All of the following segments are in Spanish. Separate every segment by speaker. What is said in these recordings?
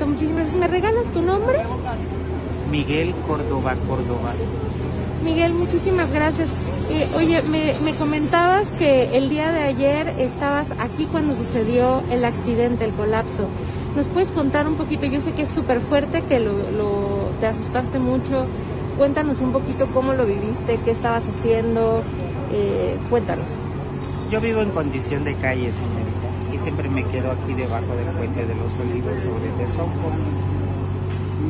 Speaker 1: Muchísimas gracias. ¿Me regalas tu nombre?
Speaker 2: Miguel Córdoba Córdoba.
Speaker 1: Miguel, muchísimas gracias. Eh, oye, me, me comentabas que el día de ayer estabas aquí cuando sucedió el accidente, el colapso. ¿Nos puedes contar un poquito? Yo sé que es súper fuerte, que lo, lo- te asustaste mucho. Cuéntanos un poquito cómo lo viviste, qué estabas haciendo. Eh, cuéntanos.
Speaker 2: Yo vivo en condición de calle, señorita, y siempre me quedo aquí debajo del puente de los olivos sobre Tezonco.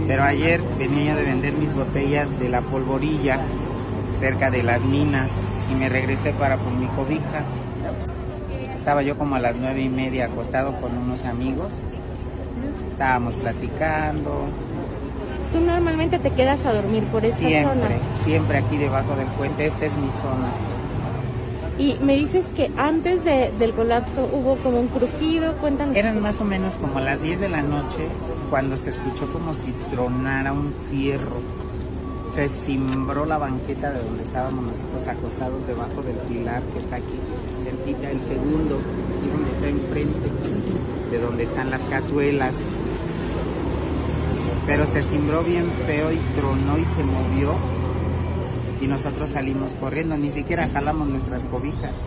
Speaker 2: Pero ayer venía de vender mis botellas de la polvorilla cerca de las minas y me regresé para por mi cobija. Estaba yo como a las nueve y media acostado con unos amigos. Estábamos platicando,
Speaker 1: Tú normalmente te quedas a dormir por esta
Speaker 2: siempre,
Speaker 1: zona.
Speaker 2: siempre aquí debajo del puente. Esta es mi zona.
Speaker 1: Y me dices que antes de- del colapso hubo como un crujido. Cuéntanos.
Speaker 2: Eran más o menos como las 10 de la noche cuando se escuchó como si tronara un fierro. Se cimbró la banqueta de donde estábamos nosotros acostados debajo del pilar que está aquí, cerquita el segundo, y donde está enfrente, de donde están las cazuelas. Pero se cimbró bien feo y tronó y se movió. Y nosotros salimos corriendo, ni siquiera jalamos nuestras cobijas.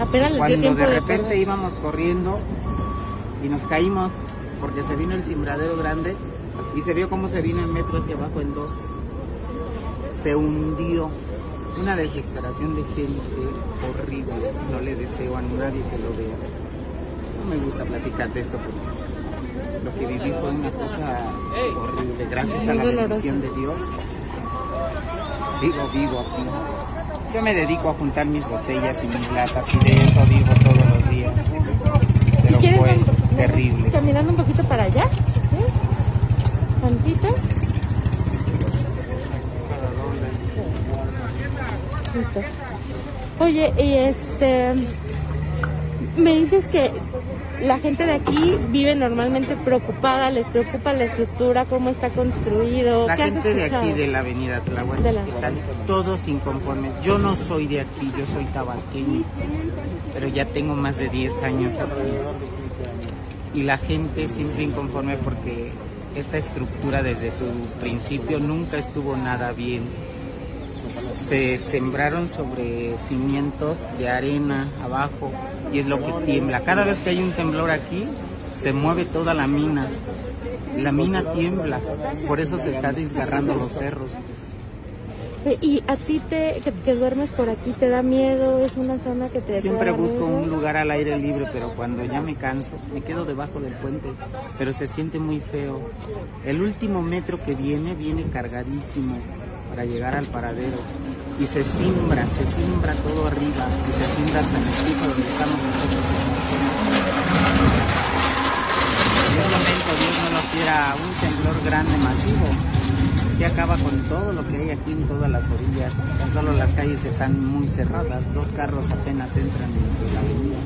Speaker 1: Apenas
Speaker 2: Cuando de repente íbamos corriendo y nos caímos porque se vino el cimbradero grande y se vio cómo se vino el metro hacia abajo en dos. Se hundió. Una desesperación de gente horrible. No le deseo a nadie que lo vea. No me gusta platicar de esto porque lo que viví fue una cosa horrible. Gracias a la bendición de Dios. Sigo vivo aquí. Yo me dedico a juntar mis botellas y mis latas y de eso vivo todos los días. Pero
Speaker 1: ¿Quieres
Speaker 2: fue
Speaker 1: vamos
Speaker 2: terrible.
Speaker 1: Caminando un poquito para allá. ¿Ves? Tantito. Listo. Oye, y este. Me dices que la gente de aquí vive normalmente preocupada, les preocupa la estructura, cómo está construido.
Speaker 2: La
Speaker 1: ¿Qué has
Speaker 2: gente de aquí de la avenida
Speaker 1: De la-
Speaker 2: están todos inconformes. Yo no soy de aquí, yo soy tabasqueño, pero ya tengo más de 10 años aquí. Y la gente siempre inconforme porque esta estructura desde su principio nunca estuvo nada bien. Se sembraron sobre cimientos de arena abajo y es lo que tiembla. Cada vez que hay un temblor aquí, se mueve toda la mina. La mina tiembla, por eso se está desgarrando los cerros.
Speaker 1: ¿Y a ti te, que, que duermes por aquí te da miedo? ¿Es una zona que te
Speaker 2: Siempre busco un lugar al aire libre, pero cuando ya me canso, me quedo debajo del puente, pero se siente muy feo. El último metro que viene, viene cargadísimo para llegar al paradero y se simbra, se simbra todo arriba y se simbra hasta en el piso donde estamos nosotros. En un momento, Dios no lo quiera, un temblor grande, masivo. Se acaba con todo lo que hay aquí en todas las orillas. Tan solo las calles están muy cerradas, dos carros apenas entran en la avenida.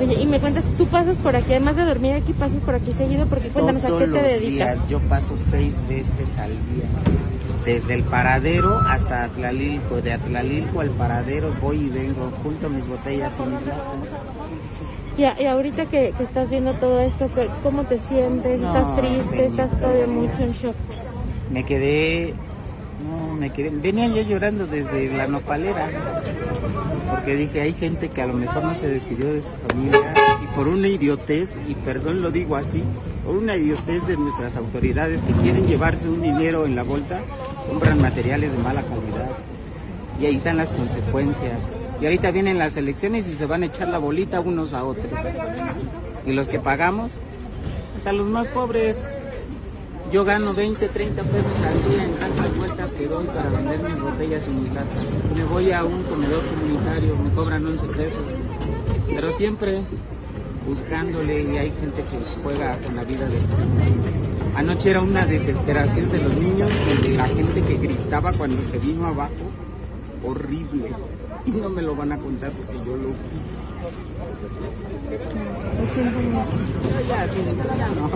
Speaker 1: Oye, y me cuentas, tú pasas por aquí, además de dormir aquí, pasas por aquí seguido, porque cuéntanos, ¿a
Speaker 2: Todos
Speaker 1: qué te
Speaker 2: los
Speaker 1: dedicas?
Speaker 2: días, yo paso seis veces al día. Desde el paradero hasta Atlalilco, de Atlalilco al paradero voy y vengo, junto mis botellas y mis latas.
Speaker 1: Y, a- y ahorita que, que estás viendo todo esto, ¿qué- ¿cómo te sientes?
Speaker 2: No,
Speaker 1: ¿Estás triste?
Speaker 2: señorita.
Speaker 1: ¿Estás todavía mucho en shock?
Speaker 2: Me quedé, no, me quedé, venía yo llorando desde la nopalera, porque dije, hay gente que a lo mejor no se despidió de su familia y por una idiotez, y perdón lo digo así, por una idiotez de nuestras autoridades que quieren llevarse un dinero en la bolsa, compran materiales de mala calidad. Y ahí están las consecuencias. Y ahorita vienen las elecciones y se van a echar la bolita unos a otros. Y los que pagamos, hasta los más pobres. Yo gano 20, 30 pesos al día en tantas vueltas que doy para vender mis botellas y mis latas. Me voy a un comedor comunitario, me cobran 11 pesos. Pero siempre buscándole y hay gente que juega con la vida del Señor. Anoche era una desesperación de los niños y de la gente que gritaba cuando se vino abajo. Horrible. Y no me lo van a contar porque yo lo vi.
Speaker 1: Lo siento mucho.
Speaker 2: Ya, sí, ya no.